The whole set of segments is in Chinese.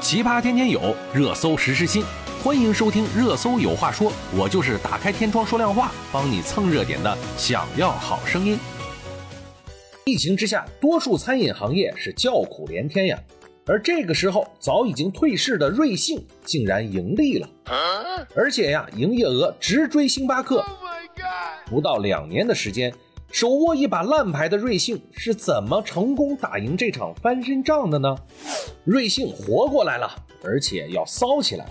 奇葩天天有，热搜实时新，欢迎收听《热搜有话说》，我就是打开天窗说亮话，帮你蹭热点的。想要好声音。疫情之下，多数餐饮行业是叫苦连天呀。而这个时候，早已经退市的瑞幸竟然盈利了，而且呀，营业额直追星巴克。不到两年的时间，手握一把烂牌的瑞幸是怎么成功打赢这场翻身仗的呢？瑞幸活过来了，而且要骚起来。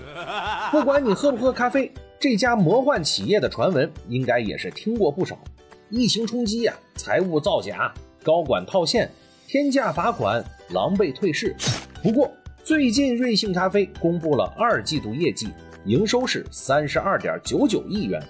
不管你喝不喝咖啡，这家魔幻企业的传闻应该也是听过不少。疫情冲击呀，财务造假，高管套现，天价罚款，狼狈退市。不过，最近瑞幸咖啡公布了二季度业绩，营收是三十二点九九亿元。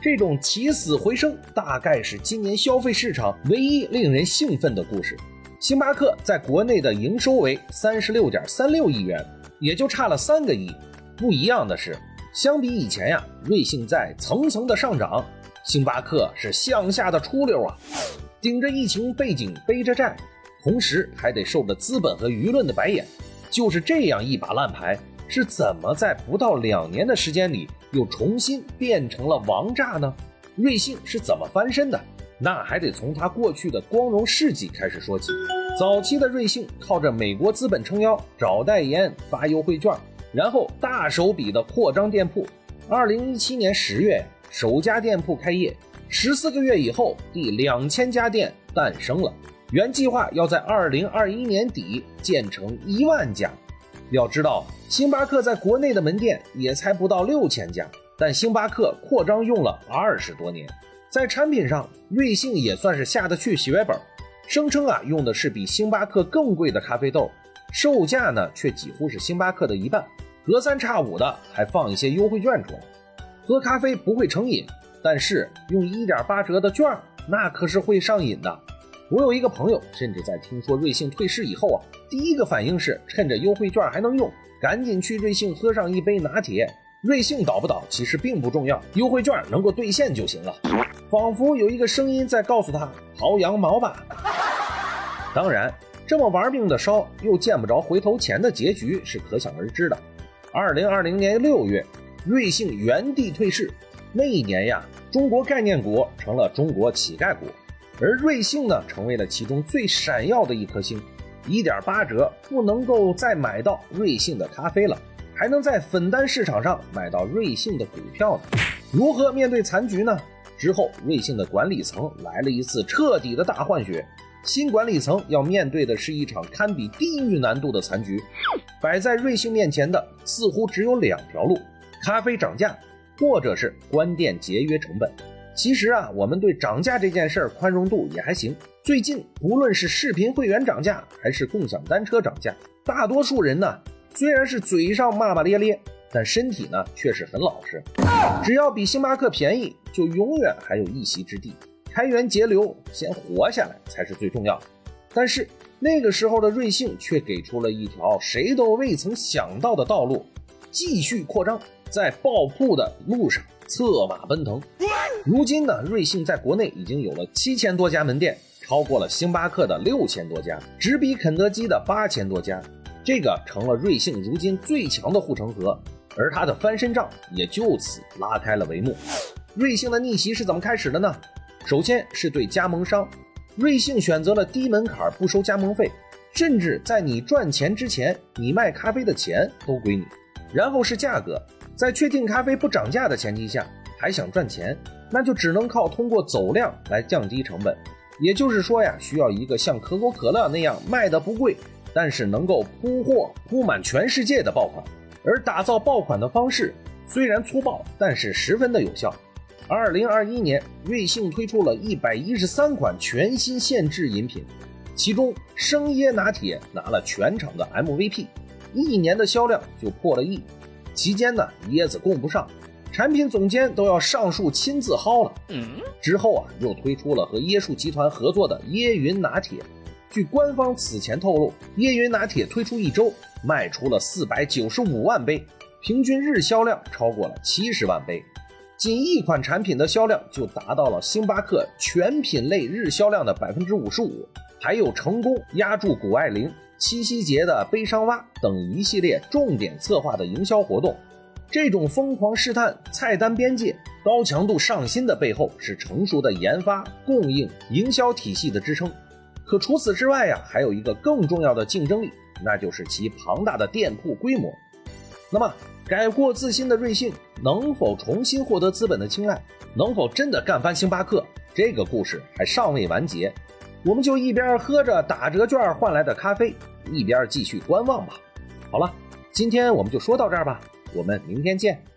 这种起死回生，大概是今年消费市场唯一令人兴奋的故事。星巴克在国内的营收为三十六点三六亿元，也就差了三个亿。不一样的是，相比以前呀，瑞幸在层层的上涨，星巴克是向下的出溜啊，顶着疫情背景背着债。同时还得受着资本和舆论的白眼，就是这样一把烂牌，是怎么在不到两年的时间里又重新变成了王炸呢？瑞幸是怎么翻身的？那还得从他过去的光荣事迹开始说起。早期的瑞幸靠着美国资本撑腰，找代言、发优惠券，然后大手笔的扩张店铺。二零一七年十月，首家店铺开业，十四个月以后，第两千家店诞生了。原计划要在二零二一年底建成一万家。要知道，星巴克在国内的门店也才不到六千家，但星巴克扩张用了二十多年。在产品上，瑞幸也算是下得去血本，声称啊用的是比星巴克更贵的咖啡豆，售价呢却几乎是星巴克的一半，隔三差五的还放一些优惠券出来。喝咖啡不会成瘾，但是用一点八折的券，那可是会上瘾的。我有一个朋友，甚至在听说瑞幸退市以后啊，第一个反应是趁着优惠券还能用，赶紧去瑞幸喝上一杯拿铁。瑞幸倒不倒其实并不重要，优惠券能够兑现就行了。仿佛有一个声音在告诉他薅羊毛吧。当然，这么玩命的烧又见不着回头钱的结局是可想而知的。二零二零年六月，瑞幸原地退市，那一年呀，中国概念股成了中国乞丐股。而瑞幸呢，成为了其中最闪耀的一颗星，一点八折不能够再买到瑞幸的咖啡了，还能在粉单市场上买到瑞幸的股票呢。如何面对残局呢？之后，瑞幸的管理层来了一次彻底的大换血，新管理层要面对的是一场堪比地狱难度的残局。摆在瑞幸面前的似乎只有两条路：咖啡涨价，或者是关店节约成本。其实啊，我们对涨价这件事儿宽容度也还行。最近不论是视频会员涨价，还是共享单车涨价，大多数人呢虽然是嘴上骂骂咧咧，但身体呢却是很老实。只要比星巴克便宜，就永远还有一席之地。开源节流，先活下来才是最重要的。但是那个时候的瑞幸却给出了一条谁都未曾想到的道路：继续扩张，在暴富的路上策马奔腾。如今呢，瑞幸在国内已经有了七千多家门店，超过了星巴克的六千多家，直逼肯德基的八千多家，这个成了瑞幸如今最强的护城河，而它的翻身仗也就此拉开了帷幕。瑞幸的逆袭是怎么开始的呢？首先是对加盟商，瑞幸选择了低门槛不收加盟费，甚至在你赚钱之前，你卖咖啡的钱都归你。然后是价格，在确定咖啡不涨价的前提下，还想赚钱。那就只能靠通过走量来降低成本，也就是说呀，需要一个像可口可乐那样卖的不贵，但是能够铺货铺满全世界的爆款。而打造爆款的方式虽然粗暴，但是十分的有效。二零二一年，瑞幸推出了一百一十三款全新限制饮品，其中生椰拿铁拿了全场的 MVP，一年的销量就破了亿。期间呢，椰子供不上。产品总监都要上树亲自薅了。之后啊，又推出了和椰树集团合作的椰云拿铁。据官方此前透露，椰云拿铁推出一周卖出了四百九十五万杯，平均日销量超过了七十万杯。仅一款产品的销量就达到了星巴克全品类日销量的百分之五十五。还有成功压住谷爱凌，七夕节的悲伤蛙等一系列重点策划的营销活动。这种疯狂试探菜单边界、高强度上新的背后，是成熟的研发、供应、营销体系的支撑。可除此之外呀，还有一个更重要的竞争力，那就是其庞大的店铺规模。那么，改过自新的瑞幸能否重新获得资本的青睐？能否真的干翻星巴克？这个故事还尚未完结，我们就一边喝着打折券换来的咖啡，一边继续观望吧。好了，今天我们就说到这儿吧。我们明天见。